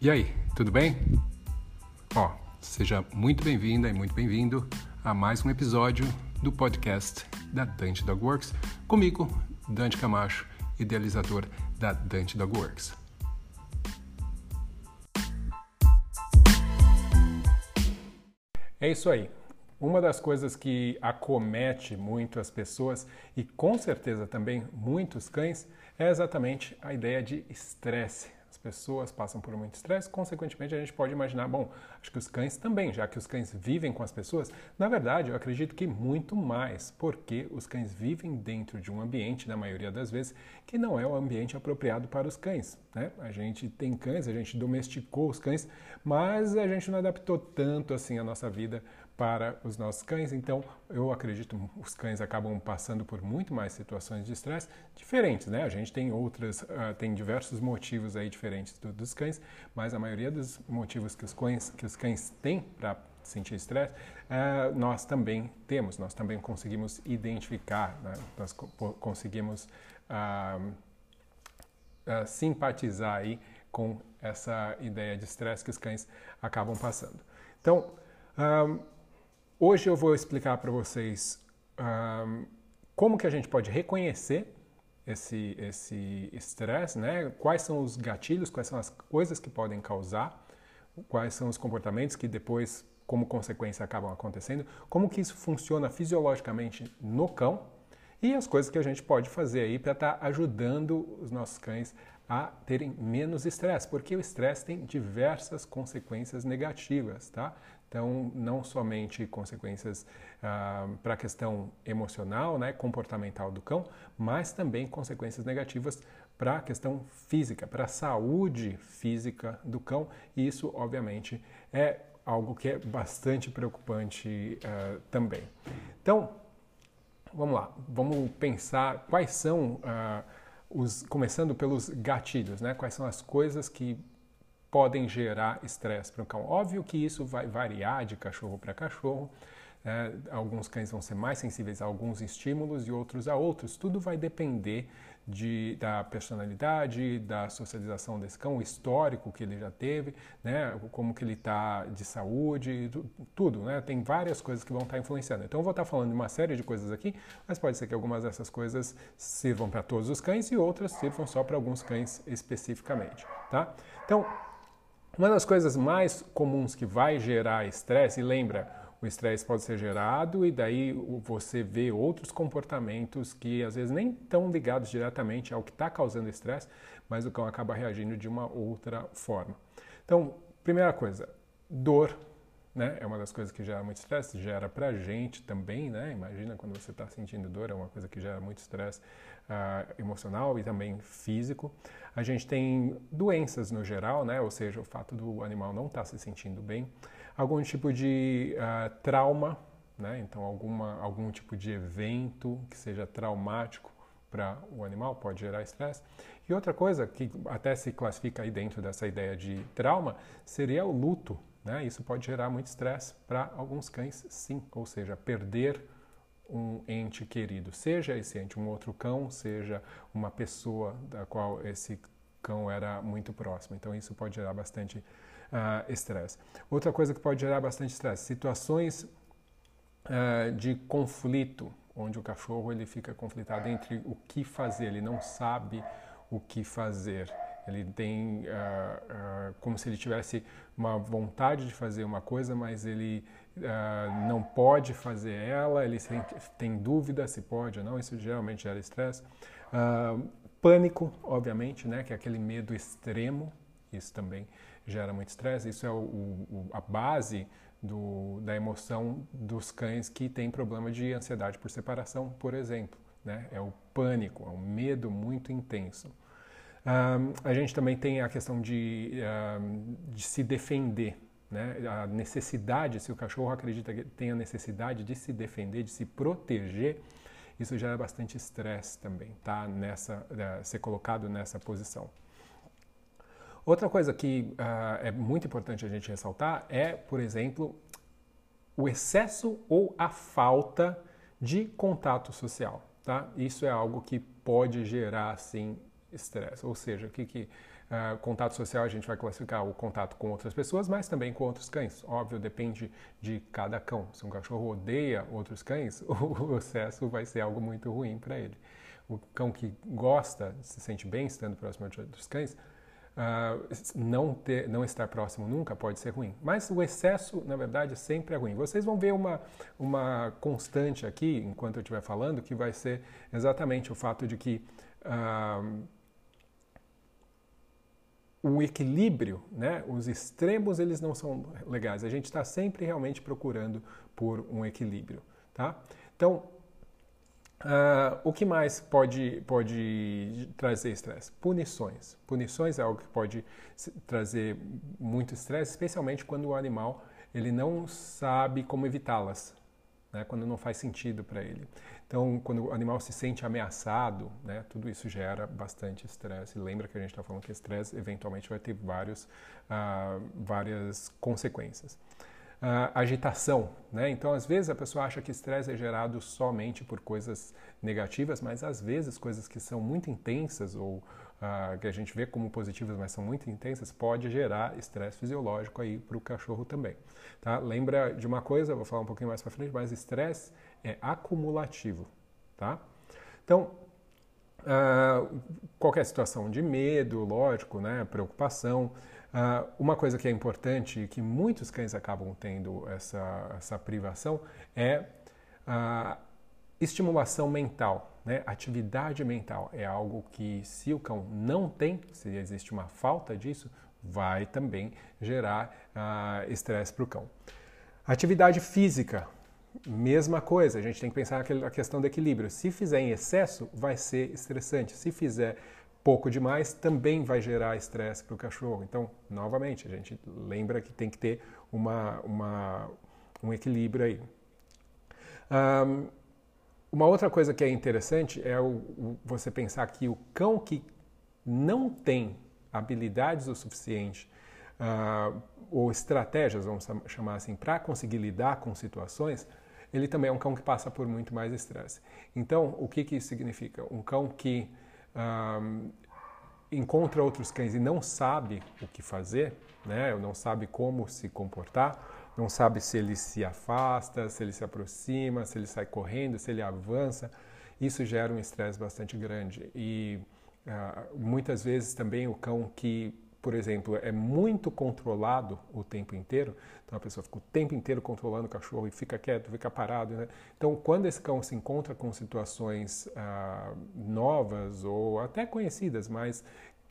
E aí, tudo bem? Ó, seja muito bem-vinda e muito bem-vindo a mais um episódio do podcast da Dante Dog Works, comigo, Dante Camacho, idealizador da Dante Dog Works. É isso aí. Uma das coisas que acomete muito as pessoas e com certeza também muitos cães é exatamente a ideia de estresse pessoas passam por muito estresse, consequentemente a gente pode imaginar, bom, acho que os cães também, já que os cães vivem com as pessoas, na verdade eu acredito que muito mais, porque os cães vivem dentro de um ambiente, na maioria das vezes, que não é o ambiente apropriado para os cães. Né? A gente tem cães, a gente domesticou os cães, mas a gente não adaptou tanto assim a nossa vida para os nossos cães. Então, eu acredito os cães acabam passando por muito mais situações de estresse diferentes, né? A gente tem outras, uh, tem diversos motivos aí diferentes do, dos cães, mas a maioria dos motivos que os cães, que os cães têm para sentir estresse, uh, nós também temos, nós também conseguimos identificar, né? nós co conseguimos uh, simpatizar aí com essa ideia de estresse que os cães acabam passando. Então, Hoje eu vou explicar para vocês um, como que a gente pode reconhecer esse esse estresse, né? Quais são os gatilhos, quais são as coisas que podem causar, quais são os comportamentos que depois, como consequência, acabam acontecendo, como que isso funciona fisiologicamente no cão e as coisas que a gente pode fazer aí para estar tá ajudando os nossos cães a terem menos estresse, porque o estresse tem diversas consequências negativas, tá? Então, não somente consequências ah, para a questão emocional, né, comportamental do cão, mas também consequências negativas para a questão física, para a saúde física do cão. E isso, obviamente, é algo que é bastante preocupante uh, também. Então, vamos lá, vamos pensar quais são uh, os, começando pelos gatilhos, né? Quais são as coisas que podem gerar estresse para o cão. Óbvio que isso vai variar de cachorro para cachorro. É, alguns cães vão ser mais sensíveis a alguns estímulos e outros a outros. Tudo vai depender de, da personalidade, da socialização desse cão, o histórico que ele já teve, né, como que ele está de saúde, tudo, né? Tem várias coisas que vão estar tá influenciando. Então eu vou estar tá falando de uma série de coisas aqui, mas pode ser que algumas dessas coisas sirvam para todos os cães e outras sirvam só para alguns cães especificamente, tá? Então, uma das coisas mais comuns que vai gerar estresse, e lembra, o estresse pode ser gerado e daí você vê outros comportamentos que às vezes nem estão ligados diretamente ao que está causando estresse, mas o cão acaba reagindo de uma outra forma. Então, primeira coisa, dor né? É uma das coisas que gera muito estresse, gera pra gente também, né? Imagina quando você está sentindo dor, é uma coisa que gera muito estresse uh, emocional e também físico. A gente tem doenças no geral, né? Ou seja, o fato do animal não estar tá se sentindo bem. Algum tipo de uh, trauma, né? Então, alguma, algum tipo de evento que seja traumático para o animal pode gerar estresse. E outra coisa que até se classifica aí dentro dessa ideia de trauma seria o luto, né? Isso pode gerar muito estresse para alguns cães, sim, ou seja, perder um ente querido, seja esse ente um outro cão, seja uma pessoa da qual esse cão era muito próximo. Então isso pode gerar bastante uh, estresse. Outra coisa que pode gerar bastante estresse, situações uh, de conflito, onde o cachorro ele fica conflitado entre o que fazer, ele não sabe o que fazer. Ele tem uh, uh, como se ele tivesse uma vontade de fazer uma coisa, mas ele uh, não pode fazer ela, ele tem dúvida se pode ou não, isso geralmente gera estresse. pânico, obviamente, né, que é aquele medo extremo, isso também gera muito estresse, isso é o, o, a base do, da emoção dos cães que têm problema de ansiedade por separação, por exemplo. Né? É o pânico, é um medo muito intenso. Um, a gente também tem a questão de, um, de se defender, né? a necessidade, se o cachorro acredita que tem a necessidade de se defender, de se proteger, isso gera bastante estresse também, tá? Nessa, uh, ser colocado nessa posição. Outra coisa que uh, é muito importante a gente ressaltar é, por exemplo, o excesso ou a falta de contato social, tá? Isso é algo que pode gerar, sim, estresse. Ou seja, o que, que Uh, contato social a gente vai classificar o contato com outras pessoas, mas também com outros cães. Óbvio, depende de cada cão. Se um cachorro odeia outros cães, o excesso vai ser algo muito ruim para ele. O cão que gosta, se sente bem estando próximo de outros cães, Uh, não, ter, não estar próximo nunca pode ser ruim. Mas o excesso, na verdade, sempre é ruim. Vocês vão ver uma, uma constante aqui, enquanto eu estiver falando, que vai ser exatamente o fato de que uh, o equilíbrio, né, os extremos, eles não são legais. A gente está sempre realmente procurando por um equilíbrio. Tá? Então, Uh, o que mais pode, pode trazer estresse? Punições. Punições é algo que pode trazer muito estresse, especialmente quando o animal ele não sabe como evitá-las, né? quando não faz sentido para ele. Então, quando o animal se sente ameaçado, né? tudo isso gera bastante estresse. Lembra que a gente está falando que estresse eventualmente vai ter vários, uh, várias consequências uh, agitação. Né? Então, às vezes, a pessoa acha que estresse é gerado somente por coisas negativas, mas às vezes coisas que são muito intensas ou uh, que a gente vê como positivas, mas são muito intensas, pode gerar estresse fisiológico aí para o cachorro também. Tá? Lembra de uma coisa, vou falar um pouquinho mais para frente, mas estresse é acumulativo. Tá? Então, uh, qualquer situação de medo, lógico, né, preocupação, Uh, uma coisa que é importante e que muitos cães acabam tendo essa, essa privação é a estimulação mental. Né? Atividade mental é algo que, se o cão não tem, se existe uma falta disso, vai também gerar uh, estresse para o cão. Atividade física, mesma coisa, a gente tem que pensar na questão do equilíbrio. Se fizer em excesso, vai ser estressante. Se fizer pouco demais também vai gerar estresse para o cachorro. Então, novamente, a gente lembra que tem que ter uma, uma um equilíbrio aí. Um, uma outra coisa que é interessante é o, o, você pensar que o cão que não tem habilidades o suficiente uh, ou estratégias, vamos chamar assim, para conseguir lidar com situações, ele também é um cão que passa por muito mais estresse. Então, o que, que isso significa? Um cão que um, encontra outros cães e não sabe o que fazer, né? não sabe como se comportar, não sabe se ele se afasta, se ele se aproxima, se ele sai correndo, se ele avança, isso gera um estresse bastante grande. E uh, muitas vezes também o cão que por exemplo, é muito controlado o tempo inteiro, então a pessoa fica o tempo inteiro controlando o cachorro e fica quieto, fica parado. Né? Então, quando esse cão se encontra com situações ah, novas ou até conhecidas, mas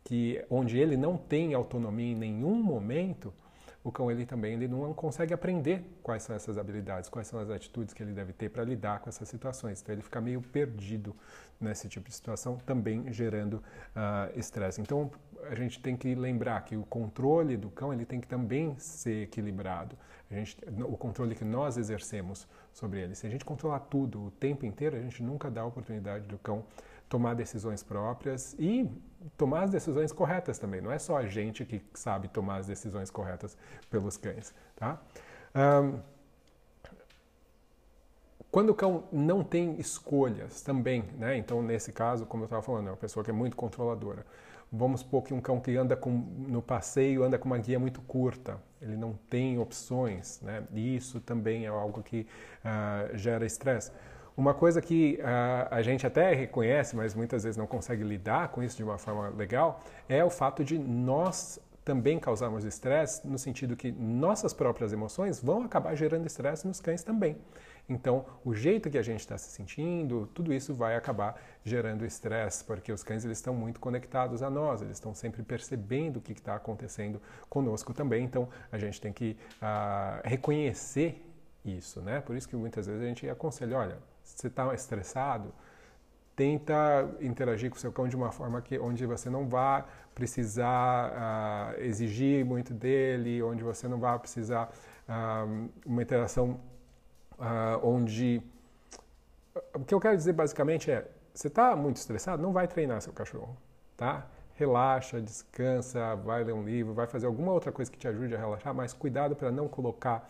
que onde ele não tem autonomia em nenhum momento, o cão ele também ele não consegue aprender quais são essas habilidades, quais são as atitudes que ele deve ter para lidar com essas situações. Então ele fica meio perdido nesse tipo de situação, também gerando ah, estresse. Uh, então a gente tem que lembrar que o controle do cão ele tem que também ser equilibrado. A gente, o controle que nós exercemos sobre ele. Se a gente controlar tudo o tempo inteiro, a gente nunca dá a oportunidade do cão tomar decisões próprias e tomar as decisões corretas também. Não é só a gente que sabe tomar as decisões corretas pelos cães, tá? Um, quando o cão não tem escolhas também, né? Então, nesse caso, como eu estava falando, é uma pessoa que é muito controladora. Vamos supor que um cão que anda com, no passeio anda com uma guia muito curta, ele não tem opções, né? E isso também é algo que uh, gera estresse. Uma coisa que uh, a gente até reconhece, mas muitas vezes não consegue lidar com isso de uma forma legal, é o fato de nós também causarmos estresse, no sentido que nossas próprias emoções vão acabar gerando estresse nos cães também. Então, o jeito que a gente está se sentindo, tudo isso vai acabar gerando estresse, porque os cães eles estão muito conectados a nós, eles estão sempre percebendo o que está acontecendo conosco também. Então, a gente tem que uh, reconhecer isso, né? Por isso que muitas vezes a gente aconselha, olha, você está estressado, tenta interagir com o seu cão de uma forma que onde você não vá precisar uh, exigir muito dele, onde você não vá precisar uh, uma interação uh, onde o que eu quero dizer basicamente é você está muito estressado, não vai treinar seu cachorro, tá? Relaxa, descansa, vai ler um livro, vai fazer alguma outra coisa que te ajude a relaxar, mas cuidado para não colocar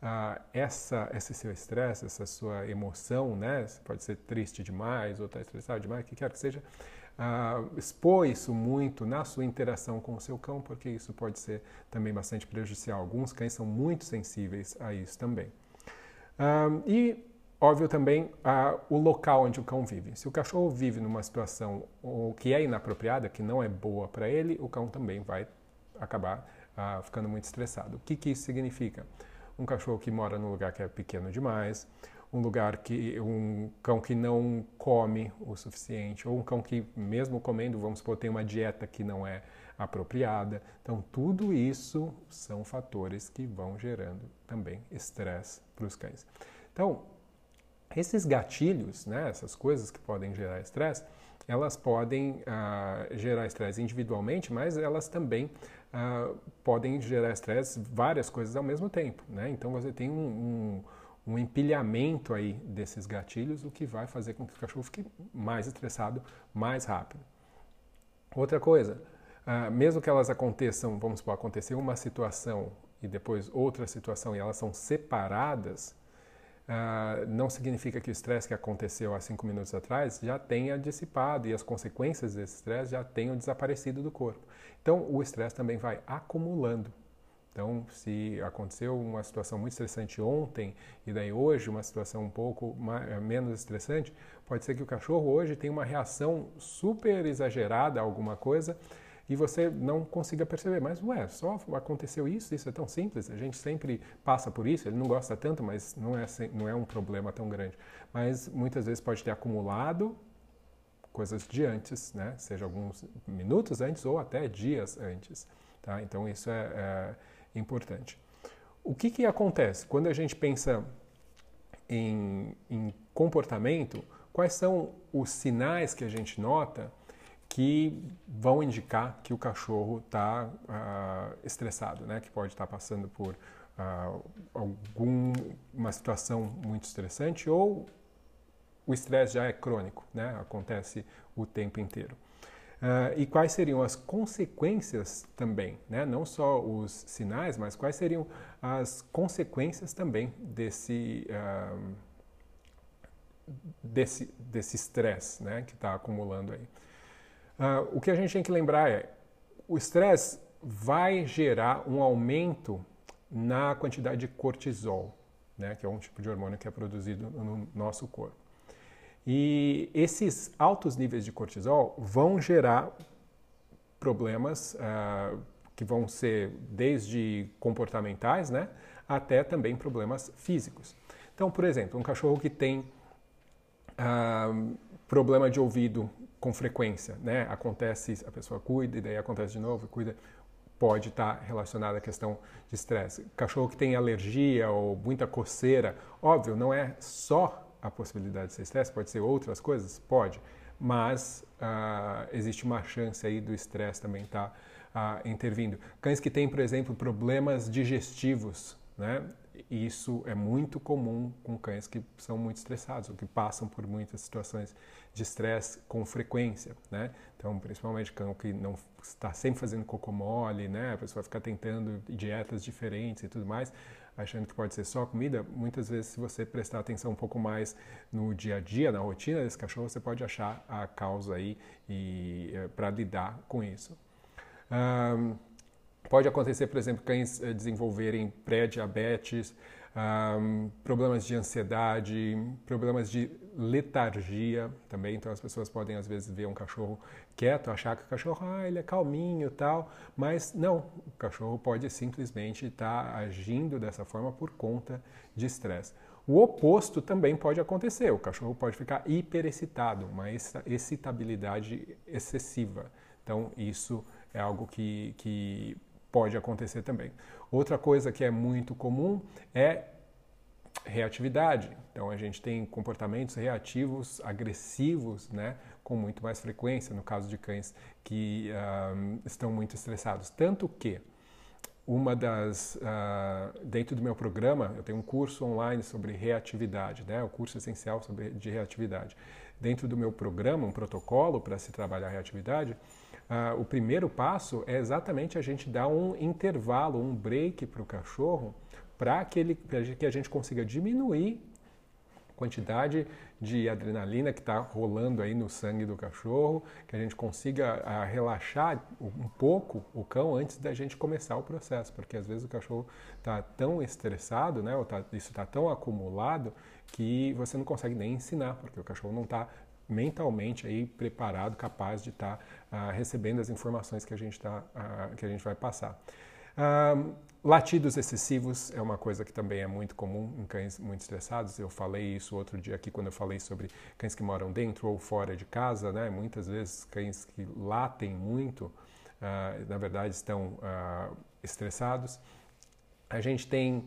ah, essa, esse seu estresse, essa sua emoção, né? Pode ser triste demais ou está estressado demais, o que quer que seja, ah, expor isso muito na sua interação com o seu cão, porque isso pode ser também bastante prejudicial. Alguns cães são muito sensíveis a isso também. Ah, e óbvio também ah, o local onde o cão vive. Se o cachorro vive numa situação que é inapropriada, que não é boa para ele, o cão também vai acabar ah, ficando muito estressado. O que, que isso significa? Um cachorro que mora num lugar que é pequeno demais, um lugar que um cão que não come o suficiente ou um cão que mesmo comendo, vamos supor, tem uma dieta que não é apropriada. Então, tudo isso são fatores que vão gerando também estresse para os cães. Então, esses gatilhos, né, essas coisas que podem gerar estresse, elas podem ah, gerar estresse individualmente, mas elas também ah, podem gerar estresse várias coisas ao mesmo tempo. Né? Então você tem um, um, um, empilhamento aí desses gatilhos, o que vai fazer com que o cachorro fique mais estressado mais rápido. Outra coisa, ah, mesmo que elas aconteçam, vamos supor, acontecer uma situação e depois outra situação e elas são separadas, Uh, não significa que o estresse que aconteceu há cinco minutos atrás já tenha dissipado e as consequências desse estresse já tenham desaparecido do corpo. Então, o estresse também vai acumulando. Então, se aconteceu uma situação muito estressante ontem e daí hoje uma situação um pouco mais, menos estressante, pode ser que o cachorro hoje tenha uma reação super exagerada a alguma coisa e você não consiga perceber. Mas, ué, só aconteceu isso, isso é tão simples, a gente sempre passa por isso, ele não gosta tanto, mas não é, não é um problema tão grande. Mas muitas vezes pode ter acumulado coisas de antes, né? seja alguns minutos antes ou até dias antes. Tá? Então, isso é, é importante. O que, que acontece quando a gente pensa em, em comportamento? Quais são os sinais que a gente nota que vão indicar que o cachorro está uh, ah, estressado, né? que pode estar tá passando por uh, alguma situação muito estressante ou o estresse já é crônico, né? acontece o tempo inteiro. Uh, e quais seriam as consequências também, né? não só os sinais, mas quais seriam as consequências também desse desse desse estresse né? que está acumulando aí. Uh, o que a gente tem que lembrar é, o estresse vai gerar um aumento na quantidade de cortisol, né, que é um tipo de hormônio que é produzido no nosso corpo. E esses altos níveis de cortisol vão gerar problemas uh, que vão ser desde comportamentais, né, até também problemas físicos. Então, por exemplo, um cachorro que tem uh, problema de ouvido com frequência, né? Acontece, a pessoa cuida e daí acontece de novo, cuida, pode estar relacionado à questão de estresse. Cachorro que tem alergia ou muita coceira, óbvio, não é só a possibilidade de ser estresse, pode ser outras coisas, pode, mas uh, existe uma chance aí do estresse também estar tá, uh, intervindo. Cães que têm, por exemplo, problemas digestivos, né? Isso é muito comum com cães que são muito estressados ou que passam por muitas situações de estresse com frequência, né? Então, principalmente cão que não está sempre fazendo cocô mole, né? A pessoa fica tentando dietas diferentes e tudo mais, achando que pode ser só comida. Muitas vezes, se você prestar atenção um pouco mais no dia a dia, na rotina desse cachorro, você pode achar a causa aí e é, para lidar com isso. Um, Pode acontecer, por exemplo, cães eh, desenvolverem pré-diabetes, um, problemas de ansiedade, problemas de letargia também. Então as pessoas podem às vezes ver um cachorro quieto, achar que o cachorro ah, ele é calminho tal, mas não, o cachorro pode simplesmente estar tá agindo dessa forma por conta de estresse. O oposto também pode acontecer, o cachorro pode ficar hiperexcitado, uma excitabilidade excessiva. Então isso é algo que, que pode acontecer também. Outra coisa que é muito comum é reatividade. Então a gente tem comportamentos reativos, agressivos, né, com muito mais frequência no caso de cães que uh, estão muito estressados. Tanto que uma das uh, dentro do meu programa eu tenho um curso online sobre reatividade, né, o curso essencial sobre de reatividade. Dentro do meu programa, um protocolo para se trabalhar reatividade, Uh, o primeiro passo é exatamente a gente dar um intervalo, um break para o cachorro para que, que a gente consiga diminuir quantidade de adrenalina que está rolando aí no sangue do cachorro, que a gente consiga a, ah, relaxar um pouco o cão antes da gente começar o processo, porque às vezes o cachorro está tão estressado, né, ou tá, isso está tão acumulado que você não consegue nem ensinar, porque o cachorro não está mentalmente aí preparado, capaz de estar tá, uh, recebendo as informações que a gente tá, uh, que a gente vai passar. Uh, latidos excessivos é uma coisa que também é muito comum em cães muito estressados. Eu falei isso outro dia aqui quando eu falei sobre cães que moram dentro ou fora de casa, né? Muitas vezes cães que latem muito, na verdade estão estressados. A gente tem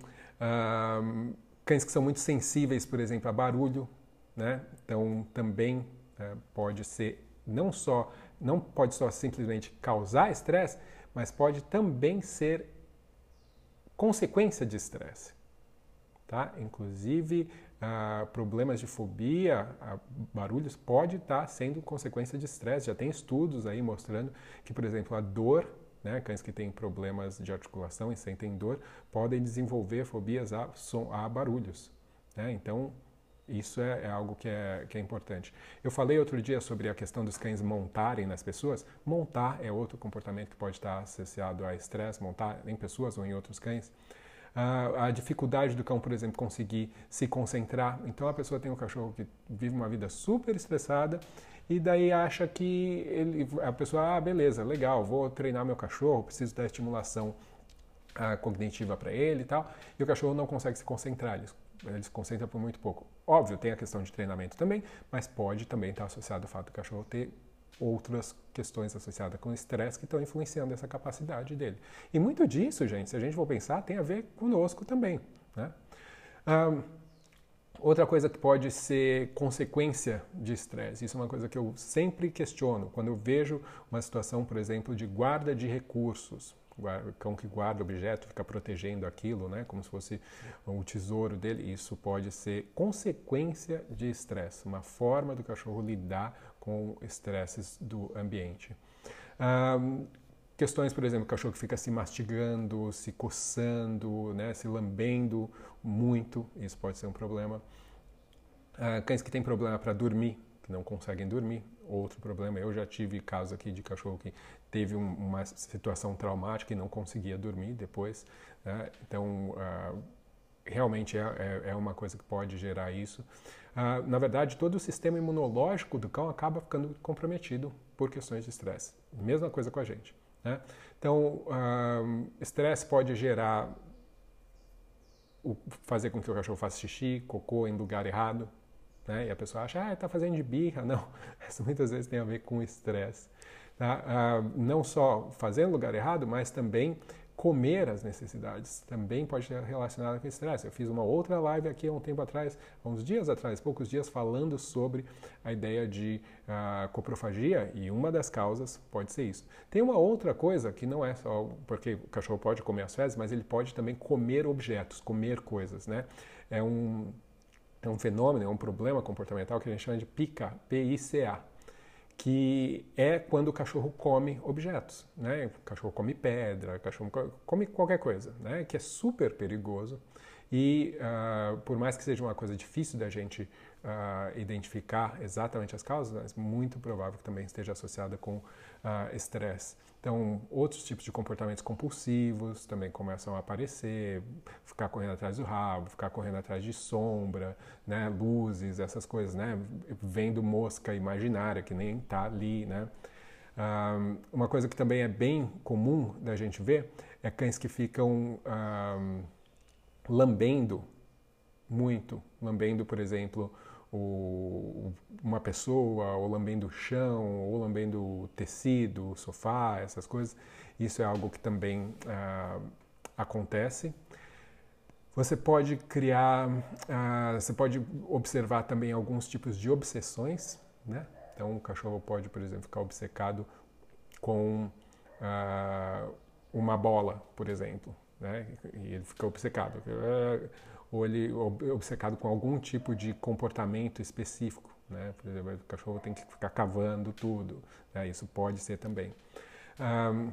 cães que são muito sensíveis, por exemplo, a barulho, né? Então também é, pode ser não só não pode só simplesmente causar estresse, mas pode também ser consequência de estresse. Tá? Inclusive, ah, problemas de fobia, ah, barulhos, pode estar tá sendo consequência de estresse. Já tem estudos aí mostrando que, por exemplo, a dor, né, cães que têm problemas de articulação e sentem dor, podem desenvolver fobias a, a barulhos. Né? Então, isso é, é, algo que é, que é importante. Eu falei outro dia sobre a questão dos cães montarem nas pessoas. Montar é outro comportamento que pode estar associado a estresse, montar em pessoas ou em outros cães. Uh, a dificuldade do cão, por exemplo, conseguir se concentrar. Então a pessoa tem um cachorro que vive uma vida super estressada e daí acha que ele, a pessoa, ah, beleza, legal, vou treinar meu cachorro, preciso dar estimulação uh, cognitiva para ele e tal. E o cachorro não consegue se concentrar, ele ele se concentra por muito pouco. Óbvio, tem a questão de treinamento também, mas pode também estar associado ao fato do cachorro ter outras questões associadas com estresse que estão influenciando essa capacidade dele. E muito disso, gente, se a gente for pensar, tem a ver conosco também. Né? Um, outra coisa que pode ser consequência de estresse, isso é uma coisa que eu sempre questiono quando eu vejo uma situação, por exemplo, de guarda de recursos cão que guarda objeto fica protegendo aquilo, né, como se fosse o tesouro dele. Isso pode ser consequência de estresse, uma forma do cachorro lidar com estresses do ambiente. Um, questões, por exemplo, cachorro que fica se mastigando, se coçando, né, se lambendo muito, isso pode ser um problema. Uh, cães que têm problema para dormir, que não conseguem dormir, outro problema. Eu já tive casos aqui de cachorro que teve um, uma situação traumática e não conseguia dormir depois. Né? Então, uh, realmente é, é, é, uma coisa que pode gerar isso. Uh, na verdade, todo o sistema imunológico do cão acaba ficando comprometido por questões de estresse. Mesma coisa com a gente. Né? Então, uh, estresse pode gerar o, fazer com que o cachorro faça xixi, cocô em lugar errado, né? E a pessoa acha, ah, está fazendo de birra. Não, isso muitas vezes tem a ver com estresse. Tá? Ah, não só fazer no lugar errado, mas também comer as necessidades também pode estar relacionado com estresse. Eu fiz uma outra live aqui há um tempo atrás, há uns dias atrás, poucos dias, falando sobre a ideia de uh, coprofagia e uma das causas pode ser isso. Tem uma outra coisa que não é só porque o cachorro pode comer as fezes, mas ele pode também comer objetos, comer coisas, né? É um é um fenômeno, é um problema comportamental que a gente chama de PICA, P-I-C-A, que é quando o cachorro come objetos, né? O cachorro come pedra, o cachorro come qualquer coisa, né? Que é super perigoso e uh, por mais que seja uma coisa difícil da gente uh, identificar exatamente as causas, mas muito provável que também esteja associada com estresse. Uh, então, outros tipos de comportamentos compulsivos também começam a aparecer, ficar correndo atrás do rabo, ficar correndo atrás de sombra, né, luzes, essas coisas, né, vendo mosca imaginária que nem está ali, né. Um, uma coisa que também é bem comum da gente ver é cães que ficam lambendo muito, lambendo, por exemplo, uma pessoa, ou lambendo o chão, ou lambendo o tecido, o sofá, essas coisas. Isso é algo que também ah, acontece. Você pode criar, ah, você pode observar também alguns tipos de obsessões, né? Então, o cachorro pode, por exemplo, ficar obcecado com ah, uma bola, por exemplo, né? E ele fica obcecado ou ele obcecado com algum tipo de comportamento específico. Né? Por exemplo, o cachorro tem que ficar cavando tudo. Né? Isso pode ser também. Um,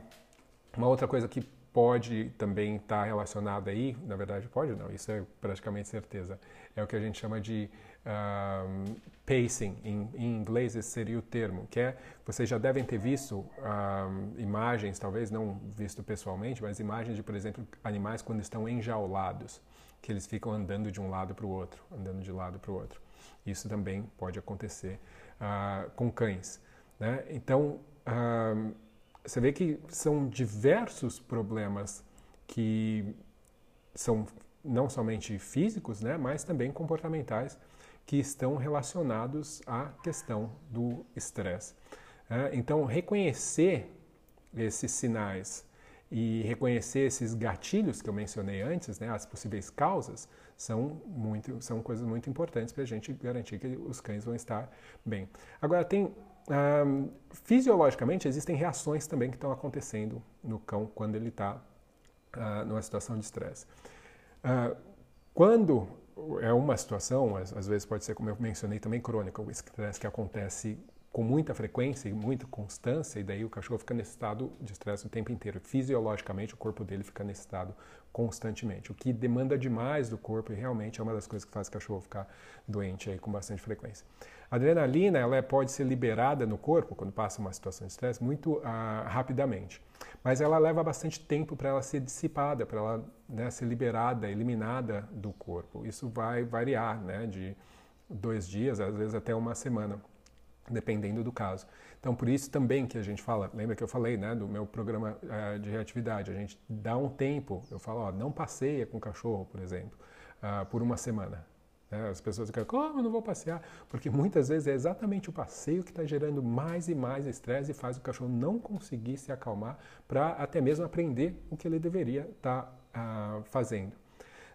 uma outra coisa que pode também estar relacionada aí, na verdade pode não, isso é praticamente certeza, é o que a gente chama de um, pacing, em, em, inglês esse seria o termo, que é, vocês já devem ter visto um, imagens, talvez não visto pessoalmente, mas imagens de, por exemplo, animais quando estão enjaulados, que eles ficam andando de um lado para o outro, andando de lado para o outro. Isso também pode acontecer uh, com cães. Né? Então, uh, você vê que são diversos problemas que são não somente físicos, né, mas também comportamentais que estão relacionados à questão do estresse. É, então, reconhecer esses sinais e reconhecer esses gatilhos que eu mencionei antes, né, as possíveis causas, são, muito, são coisas muito importantes para a gente garantir que os cães vão estar bem. Agora, tem um, fisiologicamente, existem reações também que estão acontecendo no cão quando ele está uh, numa situação de estresse. Uh, quando é uma situação, às, às, vezes pode ser, como eu mencionei, também crônica, o estresse que acontece com muita frequência e muita constância, e daí o cachorro fica nesse estado de estresse o tempo inteiro. Fisiologicamente, o corpo dele fica nesse estado constantemente, o que demanda demais do corpo e realmente é uma das coisas que faz o cachorro ficar doente aí com bastante frequência. A adrenalina ela é, pode ser liberada no corpo quando passa uma situação de estresse muito ah, rapidamente, mas ela leva bastante tempo para ela ser dissipada, para ela né, ser liberada, eliminada do corpo. Isso vai variar, né, de dois dias, às vezes até uma semana, dependendo do caso. Então, por isso também que a gente fala, lembra que eu falei, né, do meu programa uh, de reatividade, a gente dá um tempo, eu falo, ó, não passeia com o cachorro, por exemplo, uh, por uma semana. Né? As pessoas ficam, como eu não vou passear? Porque muitas vezes é exatamente o passeio que está gerando mais e mais estresse e faz o cachorro não conseguir se acalmar para até mesmo aprender o que ele deveria estar tá, uh, fazendo.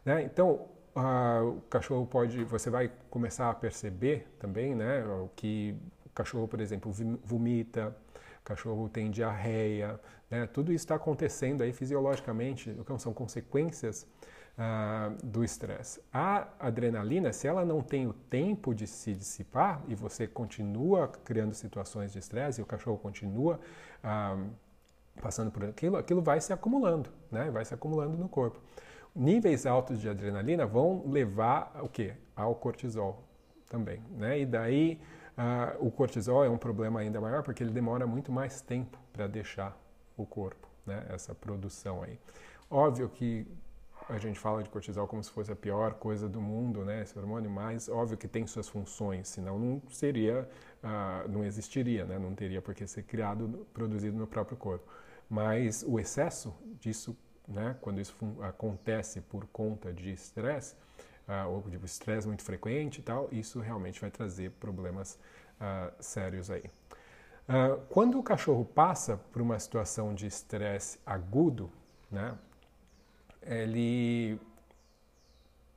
Né? Então, uh, o cachorro pode, você vai começar a perceber também, né, que o cachorro, por exemplo, vomita, cachorro tem diarreia, né? tudo isso está acontecendo aí fisiologicamente, então são consequências uh, do estresse. A adrenalina, se ela não tem o tempo de se dissipar e você continua criando situações de estresse e o cachorro continua uh, passando por aquilo, aquilo vai se acumulando, né? vai se acumulando no corpo. Níveis altos de adrenalina vão levar o quê? Ao cortisol também. Né? E daí uh, o cortisol é um problema ainda maior porque ele demora muito mais tempo para deixar o corpo, né? essa produção aí. Óbvio que a gente fala de cortisol como se fosse a pior coisa do mundo, né, esse hormônio, mas óbvio que tem suas funções, senão não seria, uh, não existiria, né, não teria por que ser criado, produzido no próprio corpo. Mas o excesso disso, né, quando isso acontece por conta de estresse, uh, ou de estresse muito frequente e tal, isso realmente vai trazer problemas uh, sérios aí. quando o cachorro passa por uma situação de estresse agudo, né, ele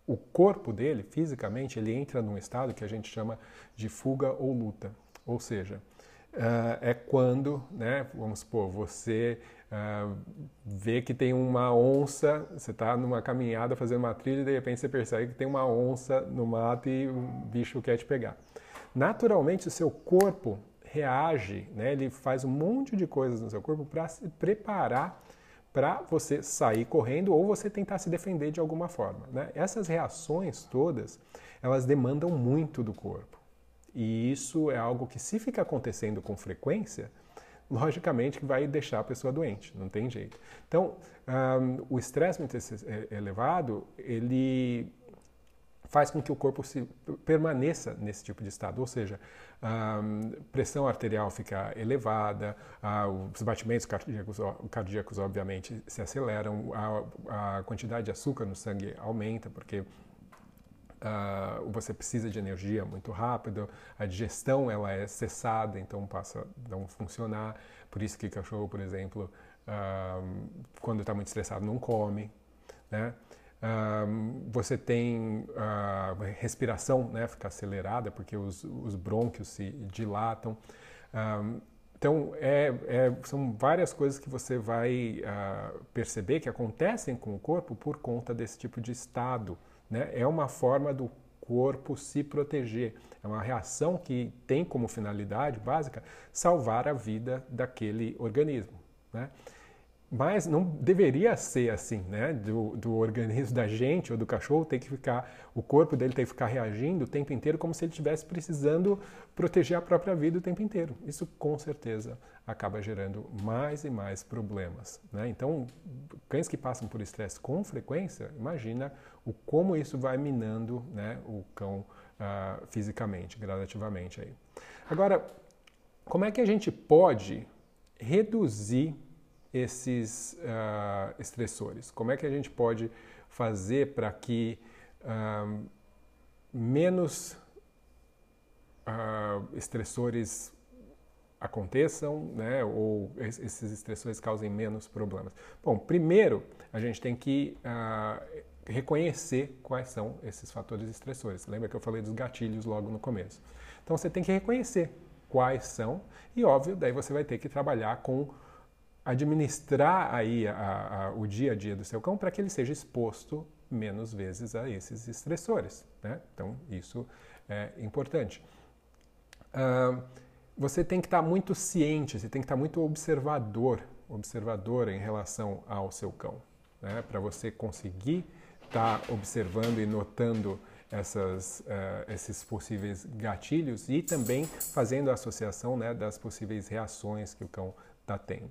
o corpo dele, fisicamente, ele entra num estado que a gente chama de fuga ou luta. Ou seja, uh, é quando, né, vamos supor, você uh, vê que tem uma onça, você está numa caminhada fazendo uma trilha e de repente você percebe que tem uma onça no mato e o bicho quer te pegar. Naturalmente, o seu corpo reage, né, ele faz um monte de coisas no seu corpo para se preparar para você sair correndo ou você tentar se defender de alguma forma. Né? Essas reações todas, elas demandam muito do corpo. E isso é algo que se fica acontecendo com frequência, logicamente que vai deixar a pessoa doente, não tem jeito. Então, um, o estresse muito elevado, ele faz com que o corpo se permaneça nesse tipo de estado, ou seja, a pressão arterial fica elevada, os batimentos cardíacos, cardíacos obviamente se aceleram, a, quantidade de açúcar no sangue aumenta porque Uh, você precisa de energia muito rápido, a digestão ela é cessada, então passa a não funcionar. Por isso que cachorro, por exemplo, uh, quando está muito estressado não come, né? você tem respiração, né, fica acelerada porque os, os brônquios se dilatam. então, é, é, são várias coisas que você vai uh, perceber que acontecem com o corpo por conta desse tipo de estado. Né? É uma forma do corpo se proteger. É uma reação que tem como finalidade básica salvar a vida daquele organismo. Né? mas não deveria ser assim, né? Do, do, organismo da gente ou do cachorro tem que ficar, o corpo dele tem que ficar reagindo o tempo inteiro como se ele estivesse precisando proteger a própria vida o tempo inteiro. Isso com certeza acaba gerando mais e mais problemas, né? Então, cães que passam por estresse com frequência, imagina o como isso vai minando, né, o cão uh, fisicamente, gradativamente aí. Agora, como é que a gente pode reduzir esses uh, estressores? Como é que a gente pode fazer para que uh, menos uh, estressores aconteçam, né, ou esses estressores causem menos problemas? Bom, primeiro a gente tem que reconhecer quais são esses fatores estressores. Lembra que eu falei dos gatilhos logo no começo? Então você tem que reconhecer quais são e óbvio, daí você vai ter que trabalhar com administrar aí a, a, o dia a dia do seu cão para que ele seja exposto menos vezes a esses estressores. Né? Então, isso é importante. Uh, você tem que estar muito ciente, você tem que estar muito observador, observadora em relação ao seu cão, né? para você conseguir estar observando e notando essas, uh, esses possíveis gatilhos e também fazendo a associação né, das possíveis reações que o cão está tendo.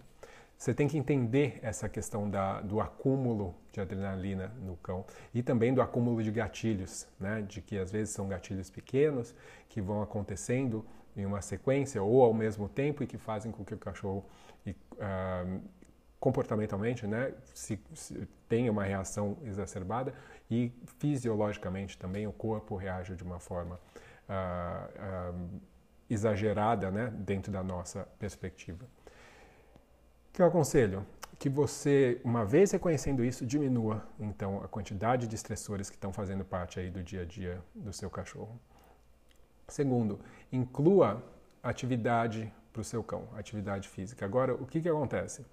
Você tem que entender essa questão da, do acúmulo de adrenalina no cão e também do acúmulo de gatilhos, né? de que às vezes são gatilhos pequenos que vão acontecendo em uma sequência ou ao mesmo tempo e que fazem com que o cachorro uh, comportamentalmente né, se, se tenha uma reação exacerbada e fisiologicamente também o corpo reage de uma forma uh, uh, exagerada né, dentro da nossa perspectiva que eu aconselho? Que você, uma vez reconhecendo isso, diminua então a quantidade de estressores que estão fazendo parte aí do dia a dia do seu cachorro. Segundo, inclua atividade para o seu cão, atividade física. Agora, o que, que acontece?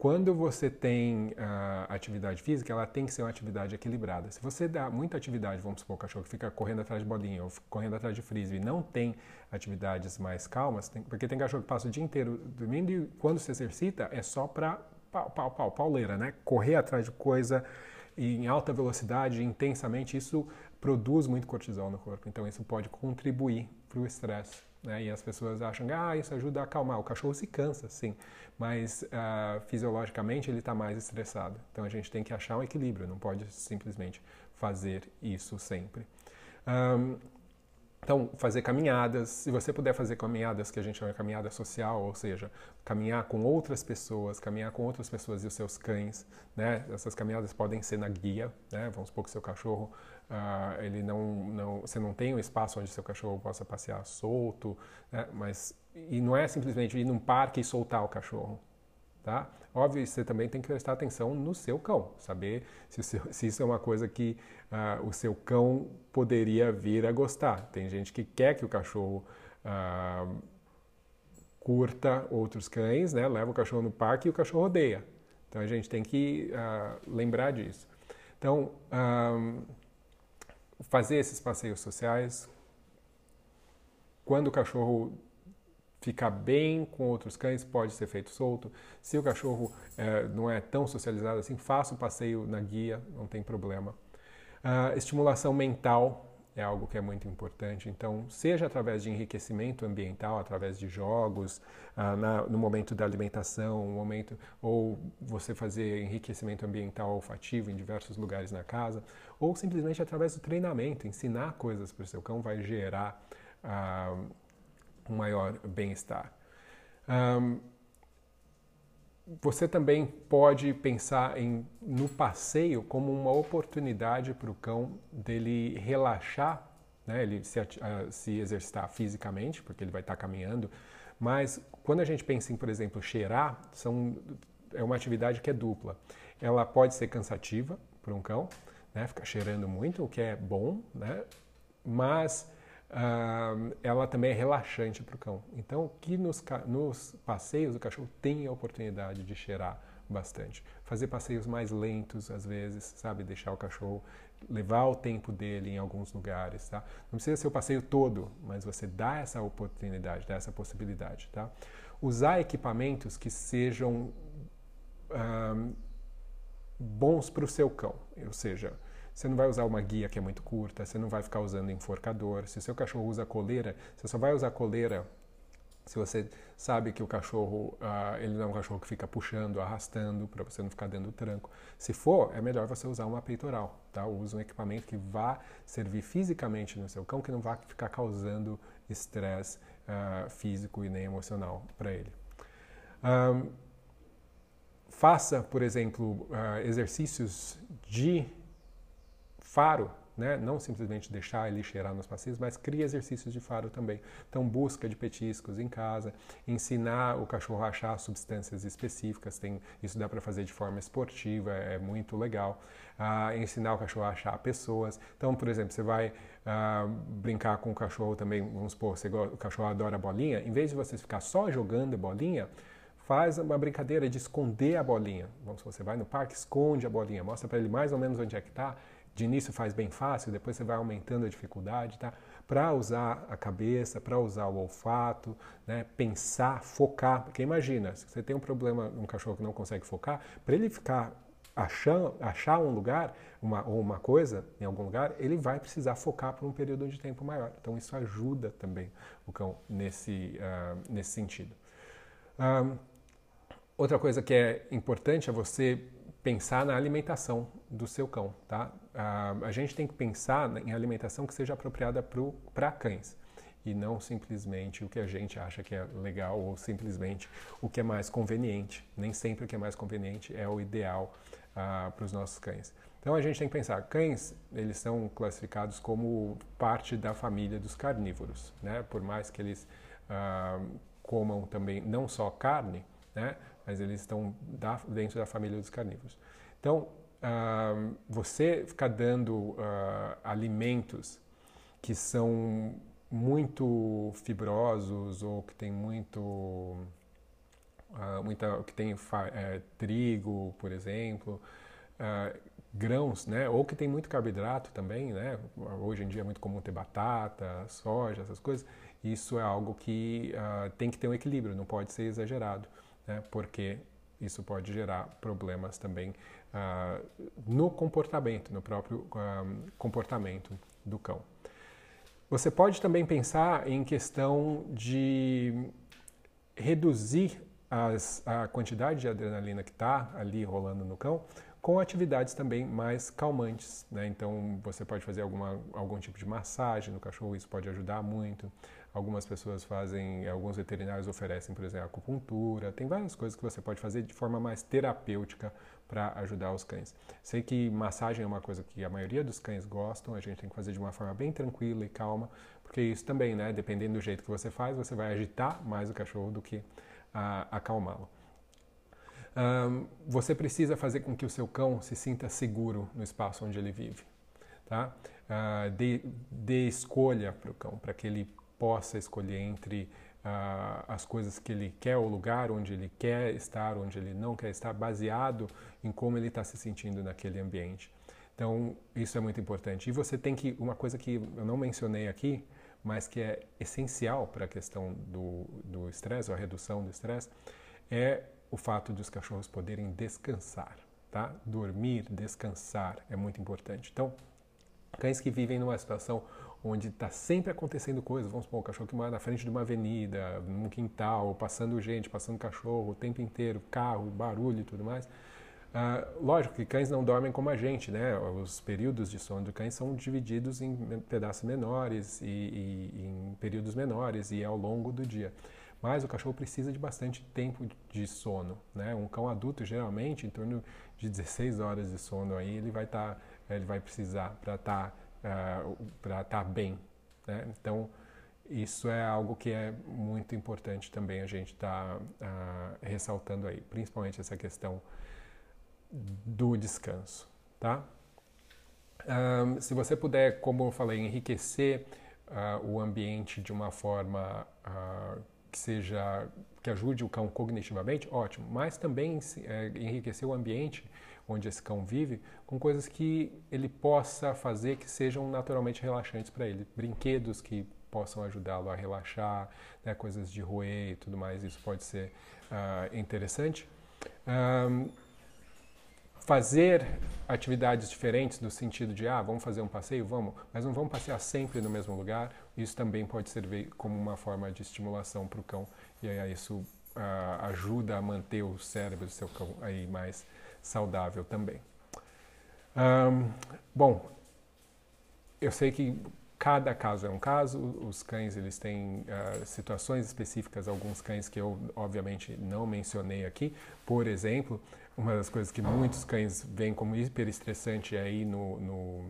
Quando você tem uh, atividade física, ela tem que ser uma atividade equilibrada. Se você dá muita atividade, vamos supor, o cachorro que fica correndo atrás de bolinha ou correndo atrás de frisbee, não tem atividades mais calmas, tem, porque tem cachorro que passa o dia inteiro dormindo e quando se exercita é só para pau, pau, pau, pauleira, né? Correr atrás de coisa em alta velocidade, intensamente, isso produz muito cortisol no corpo. Então isso pode contribuir para o estresse. Né? E as pessoas acham que ah, isso ajuda a acalmar. O cachorro se cansa, sim, mas uh, fisiologicamente ele está mais estressado. Então a gente tem que achar um equilíbrio, não pode simplesmente fazer isso sempre. Um, então, fazer caminhadas, se você puder fazer caminhadas que a gente chama de caminhada social, ou seja, caminhar com outras pessoas, caminhar com outras pessoas e os seus cães, né? Essas caminhadas podem ser na guia, né? Vamos supor que seu cachorro Uh, ele não, não, você não tem um espaço onde seu cachorro possa passear solto, né? mas e não é simplesmente ir num parque e soltar o cachorro, tá? Óbvio, você também tem que prestar atenção no seu cão, saber se, seu, se isso é uma coisa que uh, o seu cão poderia vir a gostar. Tem gente que quer que o cachorro uh, curta outros cães, né? Leva o cachorro no parque e o cachorro odeia. Então a gente tem que lembrar disso. Então fazer esses passeios sociais. Quando o cachorro ficar bem com outros cães, pode ser feito solto. Se o cachorro é, não é tão socializado assim, faça o passeio na guia, não tem problema. Uh, estimulação mental é algo que é muito importante. Então, seja através de enriquecimento ambiental, através de jogos, ah, na, no momento da alimentação, um momento, ou você fazer enriquecimento ambiental olfativo em diversos lugares na casa, ou simplesmente através do treinamento, ensinar coisas para o seu cão vai gerar ah, um maior bem-estar. Você também pode pensar em, no passeio como uma oportunidade para o cão dele relaxar, né? ele se, uh, se, exercitar fisicamente, porque ele vai estar caminhando, mas quando a gente pensa em, por exemplo, cheirar, são, é uma atividade que é dupla. Ela pode ser cansativa para um cão, né? ficar cheirando muito, o que é bom, né? mas Ela também é relaxante para o cão. Então, que nos, nos, passeios o cachorro tem a oportunidade de cheirar bastante. Fazer passeios mais lentos, às vezes, sabe? Deixar o cachorro levar o tempo dele em alguns lugares, tá? Não precisa ser o passeio todo, mas você dá essa oportunidade, dá essa possibilidade, tá? Usar equipamentos que sejam um, bons para o seu cão. Ou seja, você não vai usar uma guia que é muito curta, você não vai ficar usando enforcador. Se o seu cachorro usa coleira, você só vai usar coleira se você sabe que o cachorro, uh, ele não é um cachorro que fica puxando, arrastando, para você não ficar dando do tranco. Se for, é melhor você usar uma peitoral, tá? Use um equipamento que vá servir fisicamente no seu cão, que não vá ficar causando estresse uh, físico e nem emocional para ele. Um, faça, por exemplo, uh, exercícios de faro né? não simplesmente deixar ele cheirar nos passeios, mas cria exercícios de faro também. Então, busca de petiscos em casa, ensinar o cachorro a achar substâncias específicas, tem, isso dá para fazer de forma esportiva, é muito legal. Ah, ensinar o cachorro a achar pessoas. Então, por exemplo, você vai ah, brincar com o cachorro também, vamos supor, você, o cachorro adora bolinha, em vez de você ficar só jogando bolinha, faz uma brincadeira de esconder a bolinha. Vamos você vai no parque, esconde a bolinha, mostra para ele mais ou menos onde é que está de início faz bem fácil, depois você vai aumentando a dificuldade, tá? Para usar a cabeça, para usar o olfato, né? pensar, focar. Porque imagina, se você tem um problema, um cachorro que não consegue focar, para ele ficar achar, achar um lugar uma, ou uma coisa em algum lugar, ele vai precisar focar por um período de tempo maior. Então isso ajuda também o cão nesse, uh, nesse sentido. Um, outra coisa que é importante é você pensar na alimentação do seu cão, tá? A gente tem que pensar em alimentação que seja apropriada para cães e não simplesmente o que a gente acha que é legal ou simplesmente o que é mais conveniente. Nem sempre o que é mais conveniente é o ideal uh, para os nossos cães. Então a gente tem que pensar, cães eles são classificados como parte da família dos carnívoros, né? Por mais que eles uh, comam também não só carne, né? Mas eles estão da, dentro da família dos carnívoros. Então uh, você ficar dando uh, alimentos que são muito fibrosos ou que tem muito uh, muita que tem é, trigo por exemplo grãos né? Ou que tem muito carboidrato também né? Hoje em dia é muito comum ter batata soja essas coisas. Isso é algo que tem que ter um equilíbrio não pode ser exagerado né? Porque isso pode gerar problemas também uh, no comportamento, no próprio uh, comportamento do cão. Você pode também pensar em questão de reduzir as, a quantidade de adrenalina que está ali rolando no cão com atividades também mais calmantes. Né? Então, você pode fazer alguma, algum tipo de massagem no cachorro, isso pode ajudar muito. Algumas pessoas fazem, alguns veterinários oferecem, por exemplo, acupuntura. Tem várias coisas que você pode fazer de forma mais terapêutica para ajudar os cães. Sei que massagem é uma coisa que a maioria dos cães gostam, a gente tem que fazer de uma forma bem tranquila e calma, porque isso também, né, dependendo do jeito que você faz, você vai agitar mais o cachorro do que acalmá-lo. Um, você precisa fazer com que o seu cão se sinta seguro no espaço onde ele vive. Tá? Uh, dê, dê escolha para o cão, para que ele possa escolher entre uh, as coisas que ele quer, o lugar onde ele quer estar, onde ele não quer estar, baseado em como ele está se sentindo naquele ambiente. Então, isso é muito importante. E você tem que, uma coisa que eu não mencionei aqui, mas que é essencial para a questão do estresse, ou a redução do estresse, é o fato de os cachorros poderem descansar, tá? Dormir, descansar é muito importante. Então, cães que vivem numa situação onde está sempre acontecendo coisas. Vamos supor, o cachorro que mora na frente de uma avenida, num quintal, passando gente, passando cachorro o tempo inteiro, carro, barulho e tudo mais. Uh, lógico que cães não dormem como a gente, né? Os períodos de sono do cães são divididos em pedaços menores e, e, em períodos menores e ao longo do dia. Mas o cachorro precisa de bastante tempo de sono, né? Um cão adulto geralmente em torno de 16 horas de sono aí ele vai estar, tá, ele vai precisar para estar tá ah, para estar tá bem. Né? Então, isso é algo que é muito importante também a gente estar tá, uh, ressaltando aí, principalmente essa questão do descanso, tá? Um, se você puder, como eu falei, enriquecer uh, o ambiente de uma forma uh, que seja que ajude o cão cognitivamente, ótimo. Mas também é, enriquecer o ambiente onde esse cão vive com coisas que ele possa fazer que sejam naturalmente relaxantes para ele. Brinquedos que possam ajudá-lo a relaxar, né, coisas de roer e tudo mais, isso pode ser uh, interessante. Um, fazer atividades diferentes no sentido de, ah, vamos fazer um passeio? Vamos, mas não vamos passear sempre no mesmo lugar. Isso também pode servir como uma forma de estimulação para o cão e aí isso uh, ajuda a manter o cérebro do seu cão aí mais saudável também. Um, bom, eu sei que cada caso é um caso, os cães eles têm uh, situações específicas, alguns cães que eu obviamente não mencionei aqui, por exemplo, uma das coisas que muitos cães veem como hiper estressante é ir no, no,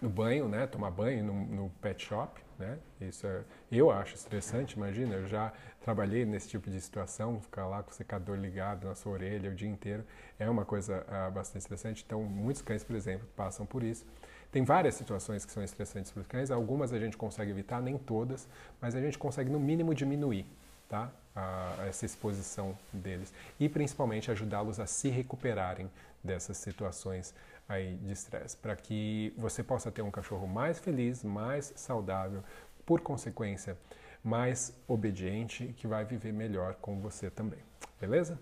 no banho, né? Tomar banho no, no, pet shop, né? Isso é, eu acho estressante, imagina, eu já trabalhei nesse tipo de situação, ficar lá com o secador ligado na sua orelha o dia inteiro, é uma coisa uh, bastante estressante. Então, muitos cães, por exemplo, passam por isso. Tem várias situações que são estressantes para os cães, algumas a gente consegue evitar, nem todas, mas a gente consegue no mínimo diminuir, tá? essa exposição deles e principalmente ajudá-los a se recuperarem dessas situações aí de estresse, para que você possa ter um cachorro mais feliz, mais saudável, por consequência, mais obediente, que vai viver melhor com você também. Beleza?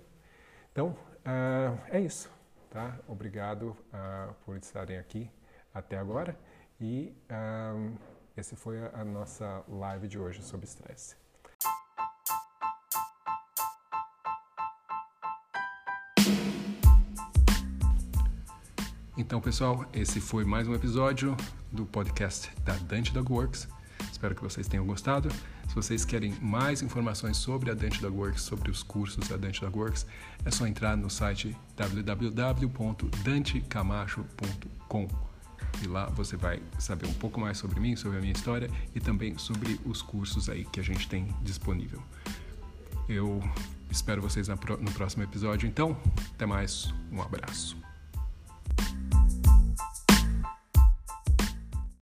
Então, uh, é isso. Tá? Obrigado uh, por estarem aqui até agora e uh, esse foi a, a nossa live de hoje sobre estresse. Então, pessoal, esse foi mais um episódio do podcast da Dante Dog Works. Espero que vocês tenham gostado. Se vocês querem mais informações sobre a Dante Dog Works, sobre os cursos da Dante Dog Works, é só entrar no site www.dantecamacho.com e lá você vai saber um pouco mais sobre mim, sobre a minha história e também sobre os cursos aí que a gente tem disponível. Eu espero vocês no próximo episódio, então, até mais, um abraço.